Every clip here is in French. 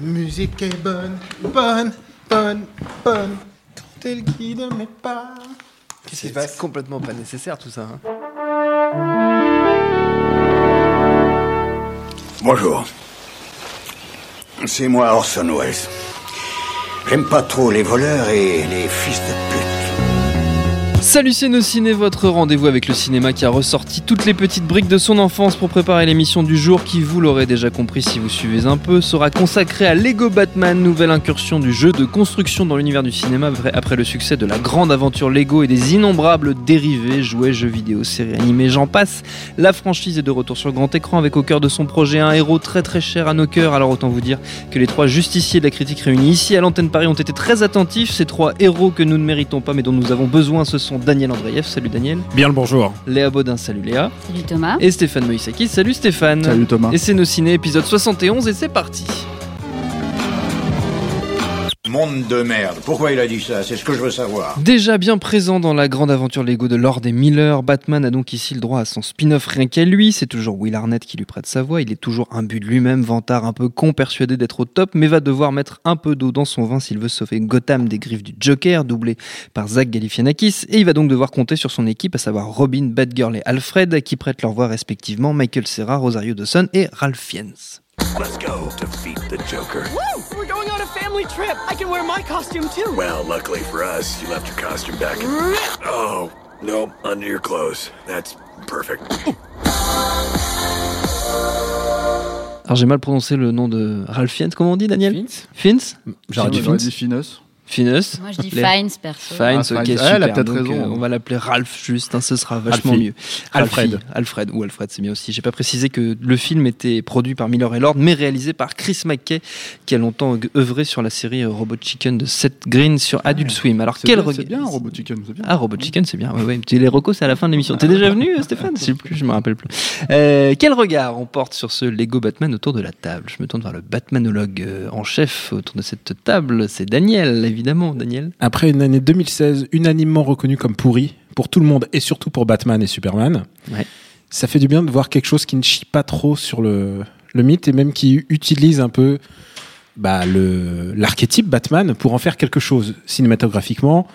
La musique est bonne, bonne, bonne, bonne. Quand elle guide mes pas. Qu'est-ce qui se passe? C'est complètement pas nécessaire tout ça. hein. Bonjour. C'est moi Orson Welles. J'aime pas trop les voleurs et les fils de pute. Salut ciné, votre rendez-vous avec le cinéma qui a ressorti toutes les petites briques de son enfance pour préparer l'émission du jour qui, vous l'aurez déjà compris si vous suivez un peu, sera consacrée à Lego Batman, nouvelle incursion du jeu de construction dans l'univers du cinéma après- le succès de la grande aventure Lego et des innombrables dérivés, jouets, jeux vidéo, séries animées, j'en passe. La franchise est de retour sur grand écran avec au cœur de son projet un héros très très cher à nos cœurs, alors autant vous dire que les trois justiciers de la critique réunis ici à l'antenne Paris ont été très attentifs. Ces trois héros que nous ne méritons pas mais dont nous avons besoin, ce sont Daniel Andreev, salut Daniel, Bien le bonjour. Léa Baudin, salut Léa, Salut Thomas. et Stéphane Moïsaki, salut Stéphane. Salut Thomas. Et c'est nos ciné épisode 71 et c'est parti. Monde de merde. Pourquoi il a dit ça? C'est ce que je veux savoir. Déjà bien présent dans la grande aventure Lego de Lord et Miller, Batman a donc ici le droit à son spin-off rien qu'à lui. C'est toujours Will Arnett qui lui prête sa voix. Il est toujours imbu de lui-même, vantard un peu con, persuadé d'être au top, mais va devoir mettre un peu d'eau dans son vin s'il veut sauver Gotham des griffes du Joker, doublé par Zach Galifianakis. Et il va donc devoir compter sur son équipe, à savoir Robin, Batgirl et Alfred, qui prêtent leur voix respectivement Michael Cera, Rosario Dawson et Ralph Fiennes. Let's go defeat the Joker. Woo! Family trip. I can wear my costume too. Well, luckily for us, you left your costume back in. Oh, no, under your clothes. That's perfect. Alors j'ai mal prononcé le nom de Ralph Fiennes, comment on dit Daniel Fiennes? J'aurais dit Fiennes. Finus. Moi je dis Les- Fines perso. Fines, Ah, ok, Fines. Ah, super. elle a peut-être raison. euh, on va l'appeler Ralph juste, hein, ce sera vachement Alfie. mieux. Alfred. Alfred ou Alfred, c'est bien aussi. J'ai pas précisé que le film était produit par Miller et Lord, mais réalisé par Chris McKay, qui a longtemps œuvré sur la série Robot Chicken de Seth Green sur Adult Swim. Alors quel regard c'est bien, Robot Chicken, c'est bien. Ah, Robot Chicken, c'est bien. Ouais, ouais. Les recos, c'est à la fin de l'émission. T'es déjà venu, euh, Stéphane? Je sais plus, je me rappelle plus. Euh, quel regard on porte sur ce Lego Batman autour de la table? Je me tourne vers le Batmanologue en chef autour de cette table. C'est Daniel, évidemment. Daniel. Après une année 2016 unanimement reconnue comme pourrie pour tout le monde et surtout pour Batman et Superman, Ouais. ça fait du bien de voir quelque chose qui ne chie pas trop sur le, le mythe et même qui utilise un peu bah, le- l'archétype Batman pour en faire quelque chose cinématographiquement.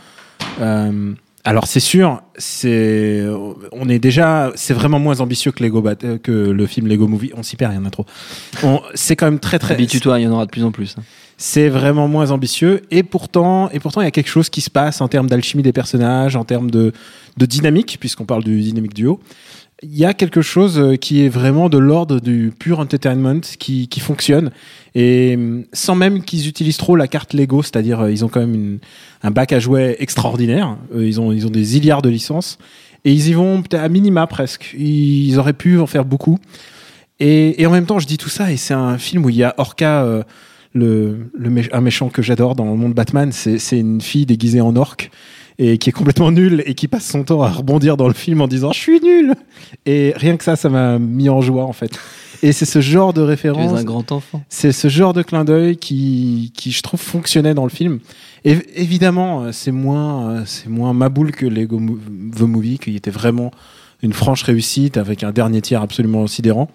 Euh, alors c'est sûr, c'est on est déjà c'est vraiment moins ambitieux que Lego euh, que le film Lego Movie. On s'y perd, il y en a trop. On- C'est quand même très très Habitue-toi, il y en aura de plus en plus. hein. C'est vraiment moins ambitieux. Et pourtant et pourtant il y a quelque chose qui se passe en termes d'alchimie des personnages en termes de, dynamique puisqu'on parle du dynamique duo. Il y a quelque chose euh, qui est vraiment de l'ordre du pur entertainment qui, qui fonctionne. Et hum, sans même qu'ils utilisent trop la carte Lego c'est-à-dire euh, ils ont quand même un bac à jouets extraordinaire. Euh, ils ont ils ont des milliards de licences. Et ils y vont peut-être à minima presque. Ils auraient pu en faire beaucoup. Et, en même temps je dis tout ça et c'est un film où il y a Orca le, le mé- un méchant que j'adore dans le monde Batman, c'est une fille déguisée en orque et qui est complètement nulle et qui passe son temps à rebondir dans le film en disant je suis nulle et rien que ça ça m'a mis en joie en fait. Et c'est ce genre de Tu es référence un grand enfant. c'est ce genre de clin d'œil qui, qui je trouve fonctionnait dans le film. Et évidemment euh, c'est moins euh, c'est moins ma boule que Lego The Movie qui était vraiment une franche réussite avec un dernier tiers absolument sidérant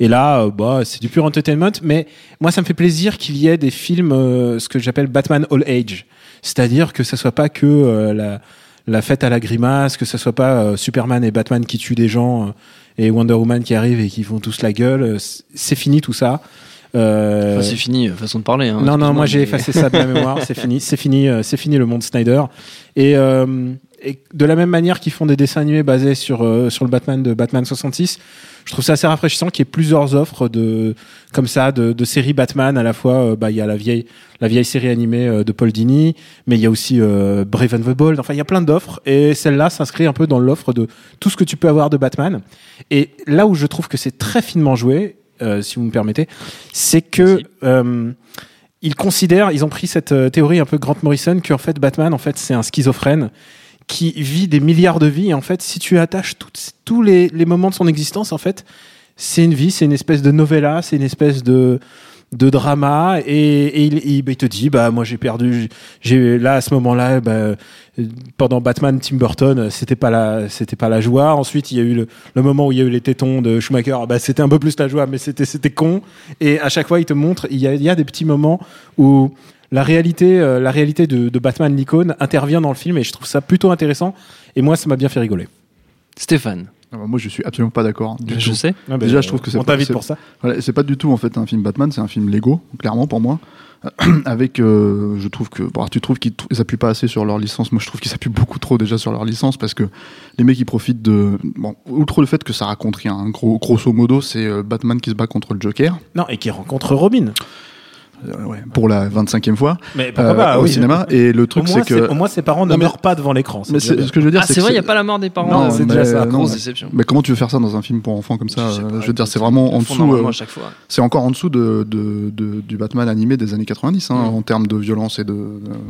et là, euh, bah, c'est du pur entertainment. Mais moi, ça me fait plaisir qu'il y ait des films, euh, ce que j'appelle Batman All Age. C'est-à-dire que ça soit pas que euh, la, la fête à la grimace, que ça soit pas Superman et Batman qui tuent des gens et Wonder Woman qui arrive et qui font tous la gueule. C'est fini tout ça. Euh, Enfin, c'est fini, façon de parler. hein, non, non, moi j'ai effacé ça de ma mémoire. C'est fini, c'est fini, c'est fini le monde Snyder. Et, euh, et de la même manière qu'ils font des dessins animés basés sur euh, sur le Batman de Batman 66, je trouve ça assez rafraîchissant qu'il y ait plusieurs offres de comme ça de, de séries Batman. À la fois, euh, bah il y a la vieille la vieille série animée euh, de Paul Dini, mais il y a aussi Brave and the Bold. Enfin, il y a plein d'offres et celle-là s'inscrit un peu dans l'offre de tout ce que tu peux avoir de Batman. Et là où je trouve que c'est très finement joué, si vous me permettez, c'est que ils considèrent, ils ont pris cette théorie un peu Grant Morrison qu'en fait Batman en fait c'est un schizophrène qui vit des milliards de vies en fait si tu attaches tous les, moments de son existence en fait c'est une vie, c'est une espèce de novella, c'est une espèce de de drama et, il, te dit bah moi j'ai perdu j'ai là à ce moment-là bah, pendant Batman Tim Burton c'était pas la c'était pas la joie. Ensuite il y a eu le, moment où il y a eu les tétons de Schumacher. Bah c'était un peu plus la joie mais c'était c'était con. Et à chaque fois il te montre il y a des petits moments où la réalité euh, la réalité de, de Batman l'icône intervient dans le film et je trouve ça plutôt intéressant et moi ça m'a bien fait rigoler Stéphane, Ah bah, moi, je suis absolument pas d'accord. du je tout. sais. Ah, bah, Déjà, je trouve que c'est on pas- t'invite c'est- pour ça Voilà, c'est pas du tout en fait un film Batman, c'est un film Lego, clairement pour moi. Avec, euh, je trouve que, bon, tu trouves qu'ils t- ils s'appuient pas assez sur leur licence. Moi, je trouve qu'ils s'appuient beaucoup trop déjà sur leur licence parce que les mecs ils profitent de, bon, outre le fait que ça raconte rien, hein, gros, grosso modo, c'est euh, Batman qui se bat contre le Joker non et qui rencontre Robin ouais, pour la 25e fois mais euh, pas au oui. cinéma. Et le truc, c'est que, au moins ses parents ne mais- meurent pas devant l'écran c'est mais ce que je veux dire, Ah, c'est vrai, il n'y a pas la mort des parents. Non, euh, c'est mais, déjà ça. euh, non, Grosse déception. Mais comment tu veux faire ça dans un film pour enfants comme ça Je euh, pas, Je veux dire, c'est vraiment en dessous. euh. C'est encore en dessous de, de, de- du Batman animé des années 90 hein, Mm. en termes de violence et de.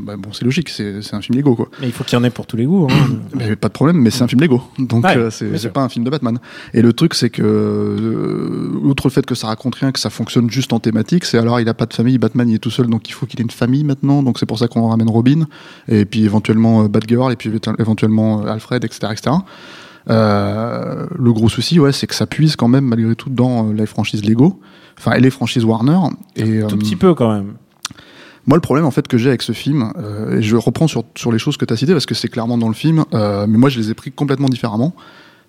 bah, bon, c'est logique, c'est c'est un film Lego quoi. mais il faut qu'il y en ait pour tous les goûts hein. Mais pas de problème, mais c'est un film Lego, donc euh, c'est pas un film de Batman. Et le truc, c'est que, euh, outre le fait que ça raconte rien, que ça fonctionne juste en thématique, c'est alors il a pas de famille, Batman il est tout seul, donc il faut qu'il ait une famille maintenant, donc c'est pour ça qu'on ramène Robin, et puis éventuellement euh, Batgirl, et puis éventuellement euh, Alfred, etc., etc. Euh, le gros souci, ouais, c'est que ça puise quand même malgré tout dans la franchise Lego, enfin et les franchises Warner. Et tout petit peu quand même moi, le problème en fait que j'ai avec ce film, euh, et je reprends sur, sur les choses que tu as citées parce que c'est clairement dans le film, euh, mais moi je les ai pris complètement différemment.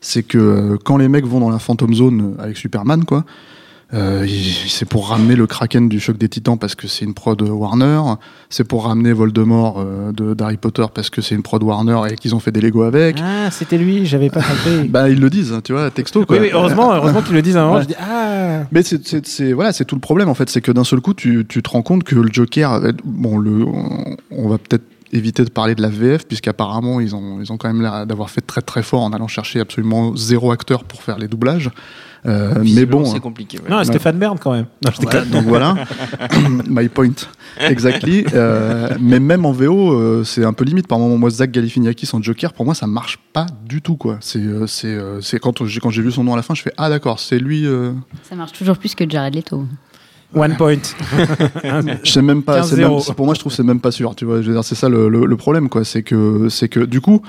C'est que euh, quand les mecs vont dans la Phantom Zone avec Superman, quoi, euh, c'est pour ramener le Kraken du choc des Titans parce que c'est une prod Warner, c'est pour ramener Voldemort euh, de d'Harry Potter parce que c'est une prod Warner et qu'ils ont fait des Lego avec. ah c'était lui j'avais pas compris Bah ils le disent, tu vois, texto quoi. oui, oui heureusement heureusement qu'ils le disent à un moment Ouais. je dis ah Mais c'est- voilà, c'est tout le problème en fait, c'est que d'un seul coup, tu, tu te rends compte que le Joker, euh, bon, le, on, on va peut-être éviter de parler de la VF puisqu'apparemment ils ont, ils ont quand même l'air d'avoir fait très très fort en allant chercher absolument zéro acteur pour faire les doublages. Euh, mais Visiblement, bon, c'est compliqué. ouais. non Stéphane Bern quand même non, donc voilà, my point, exactly. Euh, mais même en VO, euh, c'est un peu limite. Par moment, moi, Zach Galifianakis en Joker, pour moi, ça marche pas du tout, quoi. C'est, quand j'ai quand j'ai vu son nom à la fin, je fais ah d'accord, c'est lui. euh, Ça marche toujours plus que Jared Leto. one point Je sais même pas. c'est 15-0. même- c'est- pour moi, je trouve que c'est même pas sûr. Tu vois, je veux dire, c'est ça le, le- le problème, quoi. C'est que, c'est que, du coup,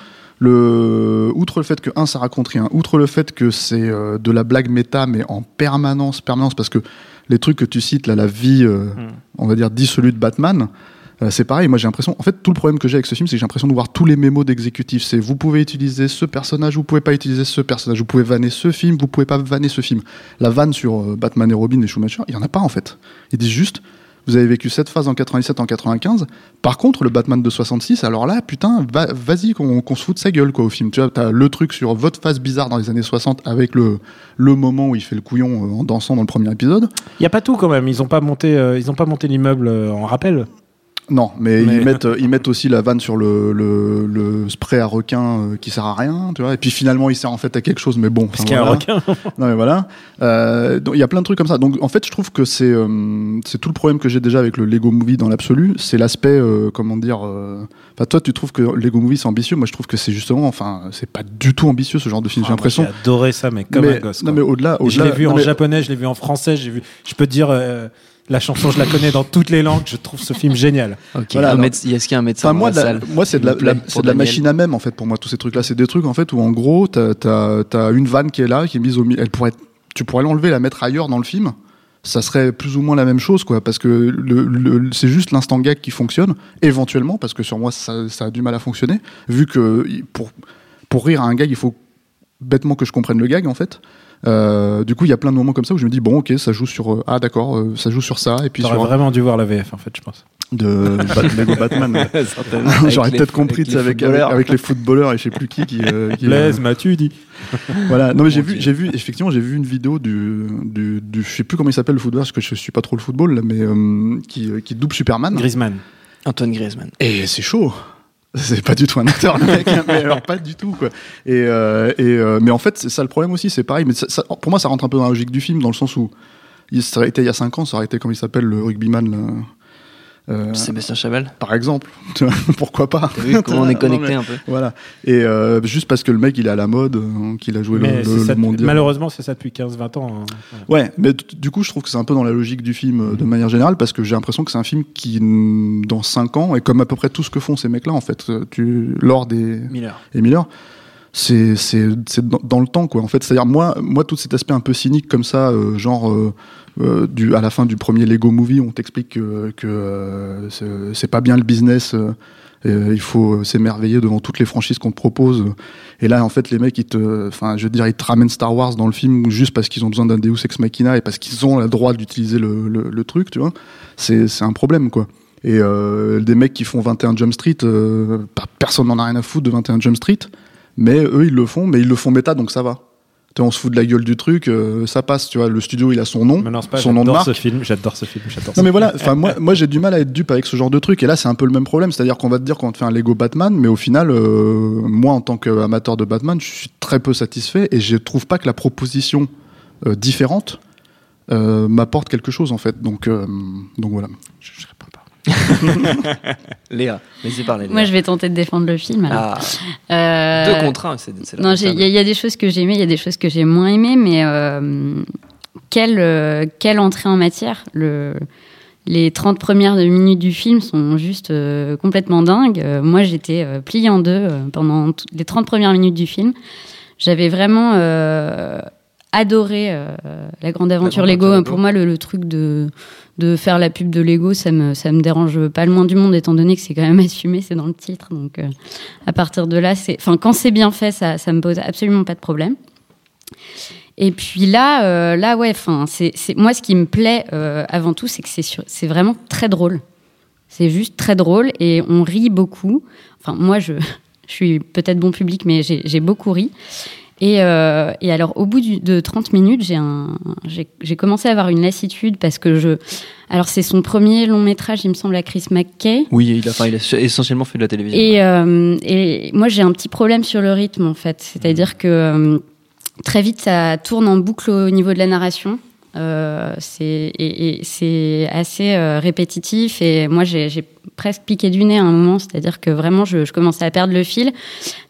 le, outre le fait que un, ça raconte rien, outre le fait que c'est euh, de la blague méta, mais en permanence, permanence, parce que les trucs que tu cites, là, la vie, euh, on va dire dissolue de Batman. euh, c'est pareil, moi j'ai l'impression. En fait, tout le problème que j'ai avec ce film, c'est que j'ai l'impression de voir tous les mémos d'exécutifs. C'est vous pouvez utiliser ce personnage, vous pouvez pas utiliser ce personnage, vous pouvez vanner ce film, vous pouvez pas vanner ce film. La vanne sur Batman et Robin et Schumacher, il y en a pas en fait. Ils disent juste, vous avez vécu cette phase en 97, en 95. Par contre, le Batman de 66, alors là, putain, va- vas-y qu'on se fout de sa gueule quoi au film. Tu vois, t'as le truc sur votre phase bizarre dans les années 60 avec le le moment où il fait le couillon euh, en dansant dans le premier épisode. il y a pas tout quand même ils ont pas monté euh, ils pas monté l'immeuble euh, en rappel Non, mais, Mais- Ils, mettent, ils mettent aussi la vanne sur le, le, le spray à requin euh, qui sert à rien, tu vois. Et puis finalement, il sert en fait à quelque chose, mais bon. parce qu'il y a un requin Non, mais voilà. Euh, donc, il y a plein de trucs comme ça. Donc, en fait, je trouve que c'est euh, c'est tout le problème que j'ai déjà avec le Lego Movie dans l'absolu. C'est l'aspect, euh, comment dire. Enfin, toi, tu trouves que Lego Movie c'est ambitieux. Moi, je trouve que c'est justement, enfin, c'est pas du tout ambitieux ce genre de film. Ah, j'ai moi, l'impression. j'ai adoré ça mais comme mais, un gosse non, mais au-delà, Et je l'ai vu non, en mais- japonais je l'ai vu en français j'ai vu je peux te dire la chanson je la connais dans toutes les langues je trouve ce film génial Ok, Voilà, alors- Est-ce qu'il y a un médecin Enfin, dans moi, la salle moi, c'est de la, c'est de la machine à même en fait pour moi tous ces trucs-là. C'est des trucs en fait où en gros t'as t'as t'as une vanne qui est là, qui est mise au milieu. Elle pourrait, tu pourrais l'enlever, la mettre ailleurs dans le film. Ça serait plus ou moins la même chose quoi, parce que le, le- c'est juste l'instant gag qui fonctionne éventuellement, parce que sur moi ça, ça a du mal à fonctionner, vu que pour pour rire à un gag il faut bêtement que je comprenne le gag en fait. Euh, du coup, il y a plein de moments comme ça où je me dis bon, ok, ça joue sur euh, ah d'accord, euh, ça joue sur ça et puis T'aurais sur vraiment dû voir la VF en fait je pense. De Lego Batman. J'aurais Avec les- peut-être compris avec avec, avec, footballeurs. avec les footballeurs et je sais plus qui qui, euh, qui, Blaise m'as-tu dit. Voilà. Non mais j'ai vu j'ai vu effectivement j'ai vu une vidéo du, du, du je sais plus comment il s'appelle le footballeur parce que je suis pas trop le football là, mais euh, qui, qui double Superman. Griezmann. Antoine Griezmann. et c'est chaud c'est pas du tout un acteur le mec hein, mais alors pas du tout quoi. Et, euh, et euh, mais en fait c'est ça le problème aussi c'est pareil mais ça- pour moi ça rentre un peu dans la logique du film dans le sens où ça aurait été il y a 5 ans ça aurait été comment il s'appelle le rugbyman Euh, Sébastien Chaval. par exemple, pourquoi pas T'as vu comment on est Non, connecté mais- un peu Voilà. Et euh, juste parce que le mec il est à la mode, euh, qu'il a joué le, Mais le- le mondial. malheureusement, c'est ça depuis 15-20 ans. hein. Ouais, mais du coup, je trouve que c'est un peu dans la logique du film euh, de manière générale, parce que j'ai l'impression que c'est un film qui, dans 5 ans, est comme à peu près tout ce que font ces mecs-là, en fait. Euh, Tu, Lord et, Miller. et Miller, c'est c'est c'est dans, dans le temps, quoi. En fait, c'est-à-dire moi, moi, tout cet aspect un peu cynique comme ça, euh, genre euh, euh, du, à la fin du premier Lego Movie, on t'explique que, que euh, c'est- pas bien le business. euh, euh, il faut s'émerveiller devant toutes les franchises qu'on te propose. Et là, en fait, les mecs, ils te, enfin, je veux dire, ils te ramènent Star Wars dans le film juste parce qu'ils ont besoin d'un Deus Ex Machina et parce qu'ils ont le droit d'utiliser le, le, le truc, tu vois. C'est, un problème, quoi. Et euh, des mecs qui font 21 Jump Street, euh, pas- personne n'en a rien à foutre de 21 Jump Street, mais eux, ils le font, mais ils le font méta, donc ça va. On se fout de la gueule du truc, euh, ça passe, tu vois. Le studio, il a son nom, pas, son nom de j'adore marque. ce film, j'adore ce film, j'adore Non mais voilà, enfin moi, moi j'ai du mal à être dupe avec ce genre de truc et là c'est un peu le même problème, c'est-à-dire qu'on va te dire qu'on te fait un Lego Batman, mais au final, euh, moi en tant qu'amateur de Batman, je suis très peu satisfait et je trouve pas que la proposition euh, différente euh, m'apporte quelque chose en fait. Donc euh, donc voilà. Je, je. Léa, laissez parler. Léa. Moi, je vais tenter de défendre le film. alors. Ah, Euh, deux contre un, c'est Non, il y, a- il y a des choses que j'ai aimées, il y a des choses que j'ai moins aimées, mais euh, quelle, euh, quelle entrée en matière? Le, Les 30 premières minutes du film sont juste complètement dingues. Moi, j'étais pliée en deux pendant les 30 premières minutes du film. J'avais vraiment adoré euh, la grande aventure grande Lego. aventure Lego. Pour moi, le, le truc de, de faire la pub de Lego, ça me, ça me dérange pas le moins du monde, étant donné que c'est quand même assumé, c'est dans le titre. Donc, euh, à partir de là, c'est, enfin, quand c'est bien fait, ça, ça me pose absolument pas de problème. Et puis là, euh, là, ouais, enfin, c'est, c'est moi ce qui me plaît avant tout, c'est que c'est, c'est vraiment très drôle. C'est juste très drôle et on rit beaucoup. Enfin, moi, je, je suis peut-être bon public, mais j'ai beaucoup ri. Et, euh, et alors, au bout du- de 30 minutes, j'ai, commencé à avoir une lassitude parce que je. Alors, c'est son premier long métrage, il me semble, à Chris McKay. Oui, il a, enfin, il a essentiellement fait de la télévision. Et, euh, et moi, j'ai un petit problème sur le rythme, en fait. C'est-à-dire que euh, très vite, ça tourne en boucle au niveau de la narration. C'est assez répétitif et moi j'ai presque piqué du nez à un moment. C'est-à-dire que vraiment je, je commençais à perdre le fil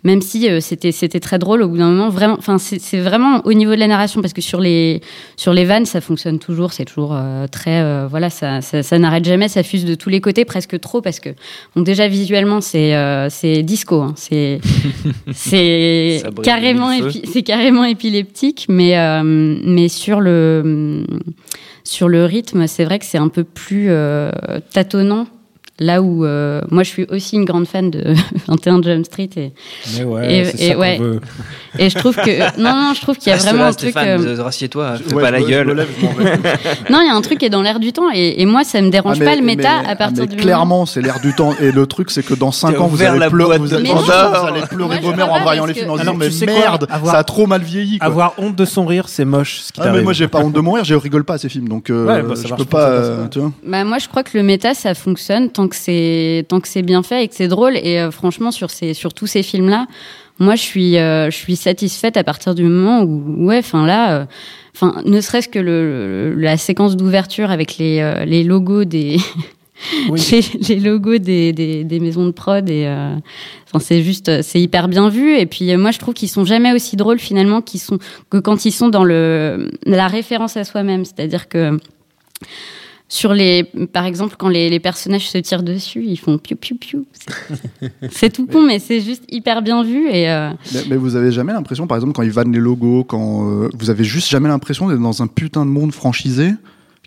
même si euh, c'était c'était très drôle au bout d'un moment. Vraiment enfin c'est vraiment au niveau de la narration parce que sur les sur les vannes ça fonctionne toujours. C'est toujours euh, très euh, voilà ça ça, ça n'arrête jamais ça fuse de tous les côtés presque trop parce que bon déjà visuellement c'est c'est disco hein, c'est c'est carrément c'est carrément épileptique mais mais sur le sur le rythme c'est vrai que c'est un peu plus tâtonnant là où euh, moi je suis aussi une grande fan de 21 Jump Street et, Mais ouais, Et- c'est et ça ouais. veut. et je trouve que non non je trouve qu'il y a Reste vraiment là, un truc Stéphane, euh, euh, rassieds-toi, fais Ouais, pas je la me- gueule. lève, non il y a un truc qui est dans l'air du temps et, et moi ça me dérange Ah, mais- pas le méta mais- à partir ah, mais du moment clairement, c'est l'air du temps. Et le truc, c'est que dans 5 T'as ans, vous allez, la pleurer, vous allez, vous pleurer vos mères en voyant les films en disant mais merde, ça a trop mal vieilli. Quoi. Avoir honte de son rire, c'est moche. Ce qui Ah, mais moi j'ai pas honte de mourir, je rigole pas à ces films, donc euh, bah, je peux pas. Bah moi je crois que le méta ça fonctionne tant que c'est tant que c'est bien fait et que c'est drôle. Et euh, franchement sur ces sur tous ces films là moi je suis euh, je suis satisfaite à partir du moment où ouais enfin là euh, ne serait-ce que le, le- la séquence d'ouverture avec les euh, les logos des Oui. les, les logos des, des, des maisons de prod et c'est juste c'est hyper bien vu. Et puis moi je trouve qu'ils sont jamais aussi drôles finalement qu'ils sont que quand ils sont dans le la référence à soi-même. C'est-à-dire que sur les par exemple quand les, les personnages se tirent dessus ils font piou piou piou. C'est- c'est tout con mais c'est juste hyper bien vu et euh, Mais, mais vous avez jamais l'impression, par exemple, quand ils vannent les logos, quand euh, vous avez juste jamais l'impression d'être dans un putain de monde franchisé?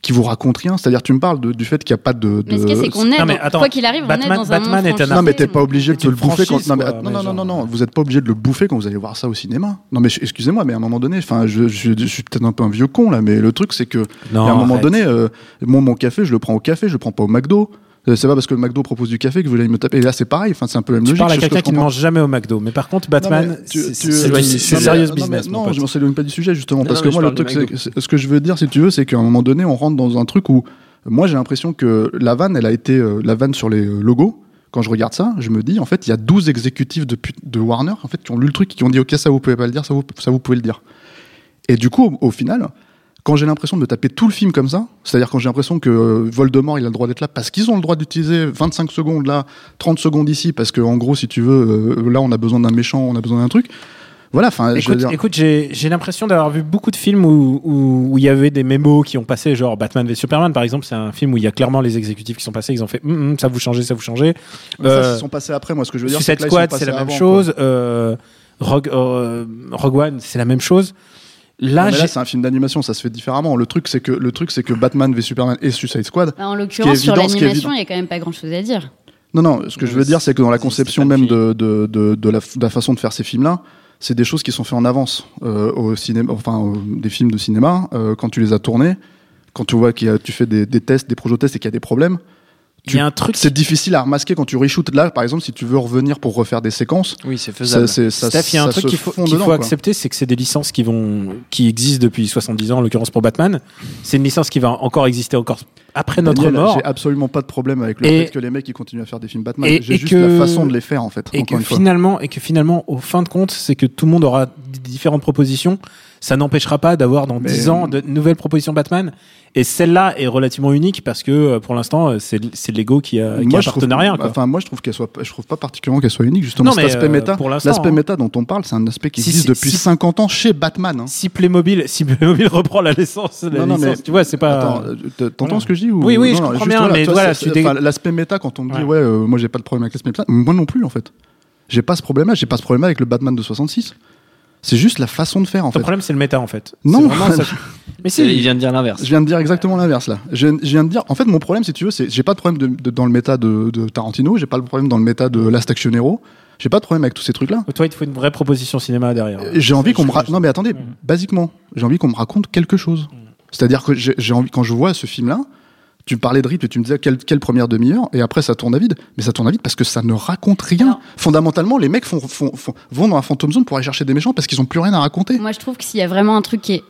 Qui vous raconte rien. C'est-à-dire, tu me parles de- du fait qu'il n'y a pas de. mais ce c'est qu'on est Non, mais attends, quoi qu'il arrive on Batman- est dans un Batman monde est un franchisé. Non, mais t'es pas obligé de le bouffer quand. Non, mais, quoi, non, non, non, genre- non, vous êtes pas obligé de le bouffer quand vous allez voir ça au cinéma. Non, mais excusez-moi, mais à un moment donné, enfin, je, je, je suis peut-être un peu un vieux con là, mais le truc c'est que Non, à un moment arrête. donné, euh, moi, mon café, je le prends au café, je le prends pas au McDo. Euh, C'est pas parce que le McDo propose du café que vous allez me taper. Et là, c'est pareil. Enfin, c'est un peu la même Tu logique. parles à quelqu'un qui ne mange jamais au McDo. Mais par contre, Batman, c'est- non, business. Non, je m'en s'éloigne pas du sujet justement parce que moi, le truc, ce que je veux dire, si tu veux, c'est qu'à un moment donné, on rentre dans un truc où moi, j'ai l'impression que la vanne, elle a été euh, la vanne sur les euh, logos. Quand je regarde ça, je me dis, en fait, il y a 12 exécutifs de, Warner en fait, qui ont lu le truc, qui ont dit, OK, ça vous pouvez pas le dire, ça vous, ça vous pouvez le dire. Et du coup, au, au final, quand j'ai l'impression de taper tout le film comme ça, c'est-à-dire quand j'ai l'impression que euh, Voldemort il a le droit d'être là parce qu'ils ont le droit d'utiliser 25 secondes là, 30 secondes ici, parce que en gros si tu veux, euh, là on a besoin d'un méchant, on a besoin d'un truc. Voilà, enfin, Écoute, dire- écoute, j'ai l'impression d'avoir vu beaucoup de films où où- où il y avait des mémos qui ont passé, genre Batman v Superman par exemple, c'est un film où il y a clairement les exécutifs qui sont passés, ils ont fait Hum, hum, ça vous changez, ça vous changez. Ça, Euh, ils sont passés après. Moi, ce que je veux dire, c'est Suicide Squad, c'est la passés même avant, chose. Euh, Rogue, euh, Rogue One, c'est la même chose. Là, c'est un film d'animation, ça se fait différemment. Le truc, c'est que le truc, c'est que Batman v Superman et Suicide Squad. Bah, en l'occurrence, sur l'animation, il y a quand même pas grand chose à dire. Non, non. Ce que je veux dire, c'est que dans la conception même de de, de, de la, de la façon de faire ces films-là, c'est des choses qui sont faites en avance euh, au cinéma, enfin des films de cinéma. euh, quand tu les as tournés, quand tu vois qu'il y a, tu fais des, des tests, des projets tests et qu'il y a des problèmes. Il y a un truc. C'est difficile à remasquer quand tu reshoots. Là, par exemple, si tu veux revenir pour refaire des séquences, Oui, c'est faisable. ça, Steph, il y a un truc qu'il faut, accepter, c'est que c'est des licences qui vont, qui existent depuis 70 ans, en l'occurrence pour Batman. C'est une licence qui va encore exister encore après notre Daniel, mort. J'ai absolument pas de problème avec le Et- fait que les mecs ils continuent à faire des films Batman. et- J'ai juste que- la façon de les faire en fait. Et que finalement, et que finalement, au fin de compte, c'est que tout le monde aura différentes propositions. Ça n'empêchera pas d'avoir dans Mais- 10 ans de nouvelles propositions Batman. Et celle-là est relativement unique parce que euh, pour l'instant, euh, c'est c'est Lego qui a, qui a je trouve, partenariat. quoi. enfin, moi, je trouve qu'elle soit, je trouve pas particulièrement qu'elle soit unique. Justement, Non, cet aspect euh, méta, pour l'instant, l'aspect hein. méta dont on parle, c'est un aspect qui Si- existe si- depuis si- 50 ans chez Batman. hein. Si Playmobil, si Playmobil reprend la licence, la Non, non, licence, mais- tu vois, c'est pas. Euh, t'entends voilà. ce que je dis ou... Oui, oui, je comprends bien, mais voilà, l'aspect méta quand on me dit Ouais. ouais, euh, moi j'ai pas de problème avec l'aspect méta, moi non plus en fait. J'ai pas ce problème-là, j'ai pas ce problème avec le Batman de 66. C'est juste la façon de faire en Ton fait. problème, c'est le méta en fait. Non. C'est vraiment ça. Mais C'est- Il vient de dire l'inverse. Je viens de dire exactement l'inverse là. Je, je viens de dire, en fait, mon problème, si tu veux, c'est j'ai pas de problème de, de- dans le méta de, de Tarantino, j'ai pas le problème dans le méta de Last Action Hero, j'ai pas de problème avec tous ces trucs-là. Toi, il te faut une vraie proposition cinéma derrière. J'ai envie qu'on me ra- non mais attendez, basiquement, j'ai envie qu'on me raconte quelque chose. C'est-à-dire que j'ai j'ai envie quand je vois ce film-là, tu me parlais de rythme et tu me disais quelle, quelle première demi-heure? Et après ça tourne à vide. Mais ça tourne à vide parce que ça ne raconte rien. Non. Fondamentalement, les mecs font, font- font- vont dans la Phantom Zone pour aller chercher des méchants parce qu'ils ont plus rien à raconter. Moi, je trouve que s'il y a vraiment un truc qui est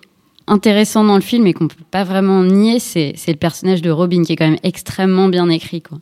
intéressant dans le film et qu'on peut pas vraiment nier, c'est c'est le personnage de Robin qui est quand même extrêmement bien écrit. Quoi.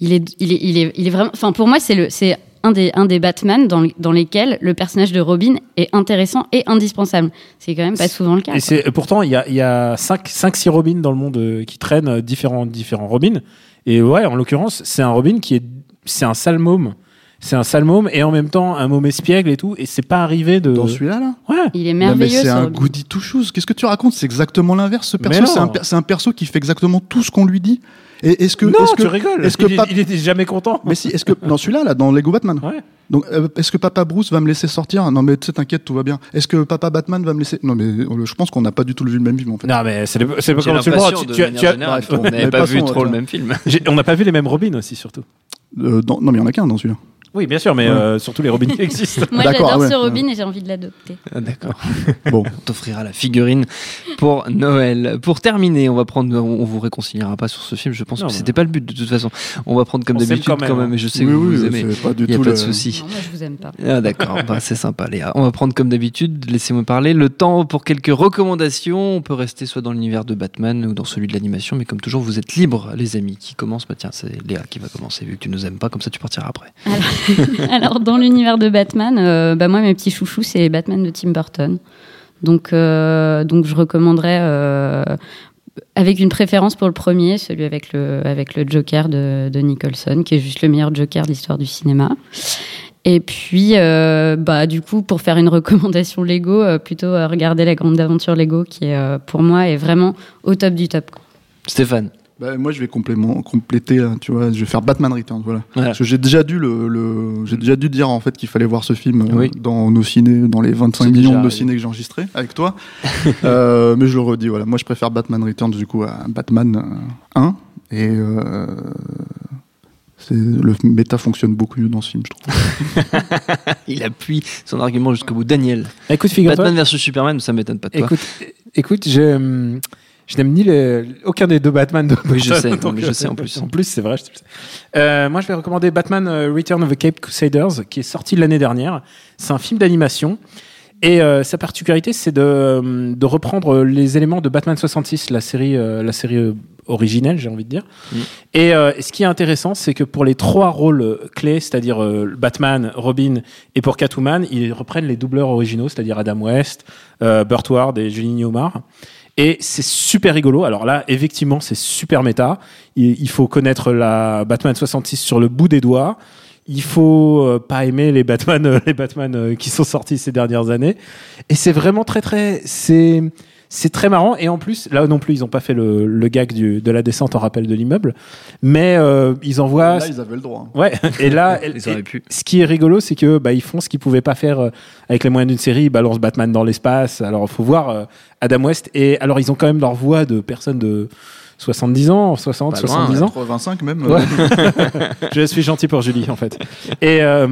Il est, il est, il est, il est vraiment. Enfin, pour moi, c'est le, c'est un des, un des Batman dans, le- dans lesquels le personnage de Robin est intéressant et indispensable. C'est quand même pas souvent le cas. Et c'est pourtant il y a y a 5 5 6 Robins dans le monde euh, qui traînent euh, différents différents Robins et ouais en l'occurrence c'est un Robin qui est c'est un sale môme. C'est un sale môme et en même temps un môme espiègle et tout et c'est pas arrivé de Dans celui-là, là? Ouais. Il est Non, mais merveilleux. c'est ce un Robin. goody two shoes. Qu'est-ce que tu racontes? C'est exactement l'inverse. Ce perso, c'est un, per- c'est un perso qui fait exactement tout ce qu'on lui dit. Et est-ce que, non, est-ce que, tu rigoles. est-ce que il, Pap- il était jamais content. mais si, est-ce que dans celui-là, là, dans Lego Batman, Ouais. donc euh, est-ce que Papa Bruce va me laisser sortir? Non, mais tu sais, t'inquiète, tout va bien. Est-ce que Papa Batman va me laisser? Non, mais euh, je pense qu'on n'a pas du tout vu le même film en fait. Non mais c'est pas J'ai comment tu le mais n'avait pas vu trop le même film. On n'a pas vu les mêmes Robins aussi surtout. Euh, dans- non, mais il y en a qu'un dans celui-là. Oui bien sûr mais euh, surtout les Robins qui existent. Moi, D'accord, j'adore ouais, ce. Robin et j'ai envie de l'adopter. Ah, D'accord. Bon, On t'offrira la figurine pour Noël. Pour terminer, on va prendre, on vous réconciliera pas sur ce film. Je pense Non, que mais- c'était pas le but de toute façon. On va prendre comme On s'aime d'habitude quand quand même, même. hein. Et je sais oui, que vous oui, aimez. c'est pas du Il y a tout pas de le- souci. Non, moi, je vous aime pas. Ah d'accord, Bah, c'est sympa Léa. On va prendre comme d'habitude, laissez-moi parler, le temps pour quelques recommandations. On peut rester soit dans l'univers de Batman ou dans celui de l'animation, mais comme toujours, vous êtes libres, les amis. Qui commence? Bah tiens, c'est Léa qui va commencer, vu que tu nous aimes pas, comme ça tu partiras après. Alors, dans l'univers de Batman, euh, bah, moi, mes petits chouchous, c'est Batman de Tim Burton. Donc, euh, donc je recommanderais, euh, avec une préférence pour le premier, celui avec le, avec le Joker de, de Nicholson, qui est juste le meilleur Joker de l'histoire du cinéma. Et puis, bah, du coup, pour faire une recommandation Lego, plutôt euh, regarder la grande aventure Lego, qui pour moi, est vraiment au top du top. Stéphane, bah, moi je vais compléter, là, tu vois, je vais faire Batman Returns, voilà. Voilà. Parce que j'ai déjà dû le, le- j'ai déjà dû dire en fait qu'il fallait voir ce film euh, Oui. dans nos cinés, dans les 25 C'est déjà millions de arrivé. cinés que j'ai enregistrés avec toi. Euh, mais je le redis, voilà. Moi je préfère Batman Returns du coup à Batman euh, 1 et euh, c'est le méta fonctionne beaucoup mieux dans ce film, je trouve. il appuie son argument jusqu'au bout. Daniel, Écoute. Batman versus Superman, ça m'étonne pas de toi. Écoute, écoute, je, hum, je n'aime ni le- aucun des deux Batman. De Oui, je sais, non, je euh, sais en plus. En plus, c'est vrai. je te le sais. Euh, moi, je vais recommander Batman euh, Return of the Cape Crusaders, qui est sorti l'année dernière. C'est un film d'animation. Et euh, sa particularité, c'est de, de reprendre les éléments de Batman 66, la série, euh, la série euh, originelle, j'ai envie de dire. Mm. Et euh, ce qui est intéressant, c'est que pour les trois rôles euh, clés, c'est-à-dire euh, Batman, Robin et pour Catwoman, ils reprennent les doubleurs originaux, c'est-à-dire Adam West, euh, Burt Ward et Julie Newmar. Et c'est super rigolo. Alors là, effectivement, c'est super méta. Il, faut connaître la Batman 66 sur le bout des doigts. Il faut euh, pas aimer les Batman, les Batman euh, qui sont sortis ces dernières années. Et c'est vraiment très très, c'est c'est très marrant. Et en plus, là non plus, ils ont pas fait le, le gag du, de la descente en rappel de l'immeuble, mais euh, ils envoient. Là, ils avaient le droit. hein. Ouais. Et là, Ils auraient pu. ce qui est rigolo, c'est que bah, ils font ce qu'ils pouvaient pas faire euh, avec les moyens d'une série. Ils balancent Batman dans l'espace. Alors, faut voir euh, Adam West. Et alors, ils ont quand même leur voix de personnes de 70 ans, 60, Pas loin, 70 ans. 85 même. Ouais. je suis gentil pour Julie en fait. Et euh,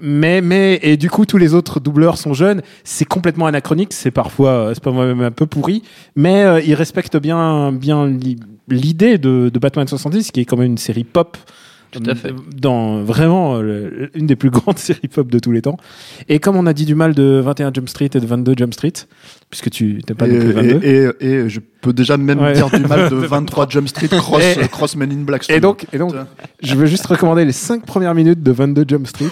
mais mais et du coup tous les autres doubleurs sont jeunes. C'est complètement anachronique. C'est parfois euh, c'est pas même un peu pourri, mais euh, ils respectent bien bien li- l'idée de, de Batman 70 qui est quand même une série pop. Tout à fait. Dans vraiment euh, le- une des plus grandes séries pop de tous les temps. Et comme on a dit du mal de 21 Jump Street et de 22 Jump Street, puisque tu t'es pas et, non plus 22. et, et- et je peux déjà même Ouais. dire du mal de 23 Jump Street Cross, Et- cross Men in Black. Et donc, et donc, je veux juste recommander les 5 premières minutes de 22 Jump Street.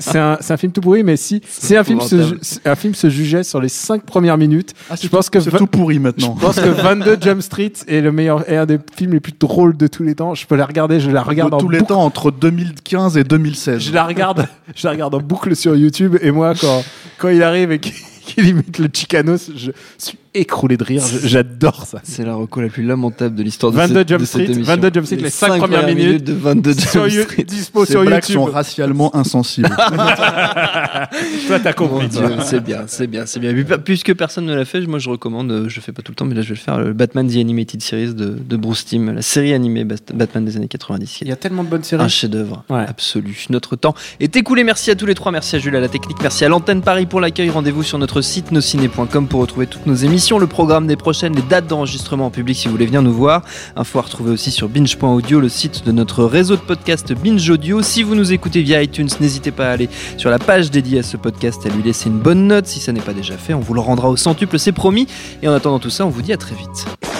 C'est- un, c'est un film tout pourri, mais si, si un film, se, un film se jugeait sur les 5 premières minutes, Ah, je pense que c'est tout pourri je maintenant. pense que 22 Jump Street est le meilleur, est un des films les plus drôles de tous les temps. Je peux la regarder, je la regarde de en tous les. Entre 2015 et 2016. Je la regarde, je la regarde en boucle sur YouTube et moi quand quand il arrive et qu'il qu'il imite le Chicanos, je suis écroulé de rire. J'adore ça. C'est la reco la plus lamentable de l'histoire de, 22 cette, Jump de cette Street, émission. 22 Jump Street, les cinq cinq premières minutes de 22 Sur Jump You- Street. dispo Ces sur blagues YouTube. sont racialement insensibles. Toi t'as compris. C'est bien, c'est bien, c'est bien. Puisque personne ne l'a fait, moi je recommande, euh, je le fais pas tout le temps, mais là je vais le faire, le Batman The Animated Series de, de Bruce Timm, la série animée Bat- Batman des années 90. qui est Il y a tellement de bonnes un séries. chef-d'œuvre Ouais. absolu. Notre temps est écoulé. Merci à tous les trois. Merci à Jules à la technique. Merci à l'antenne Paris pour l'accueil. Rendez-vous sur notre site nosciné.com pour retrouver toutes nos émissions, le programme des prochaines, les dates d'enregistrement en public si vous voulez venir nous voir. Info à retrouver aussi sur binge.audio, le site de notre réseau de podcast Binge Audio. Si vous nous écoutez via iTunes, n'hésitez pas à aller sur la page dédiée à ce podcast et à lui laisser une bonne note si ça n'est pas déjà fait. On vous le rendra au centuple, c'est promis. Et en attendant tout ça, on vous dit à très vite.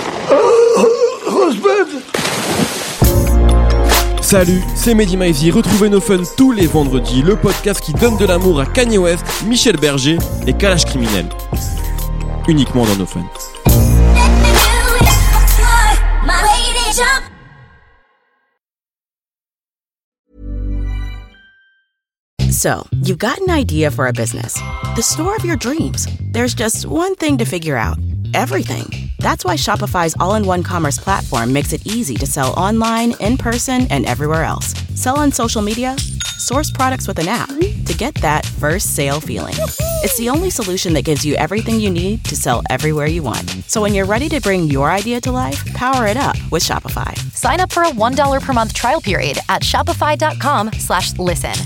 Salut, c'est Mehdi Maizy. Retrouvez nos fun tous les vendredis, le podcast qui donne de l'amour à Kanye West, Michel Berger et Kalash Criminel. Uniquement dans nos fun. So, you've got an idea for a business. The store of your dreams. There's just one thing to figure out everything. That's why Shopify's all in one commerce platform makes it easy to sell online, in person, and everywhere else. Sell on social media, source products with an app to get that first sale feeling. It's the only solution that gives you everything you need to sell everywhere you want. So, when you're ready to bring your idea to life, power it up with Shopify. Sign up for a $1 per month trial period at shopify.com slash listen.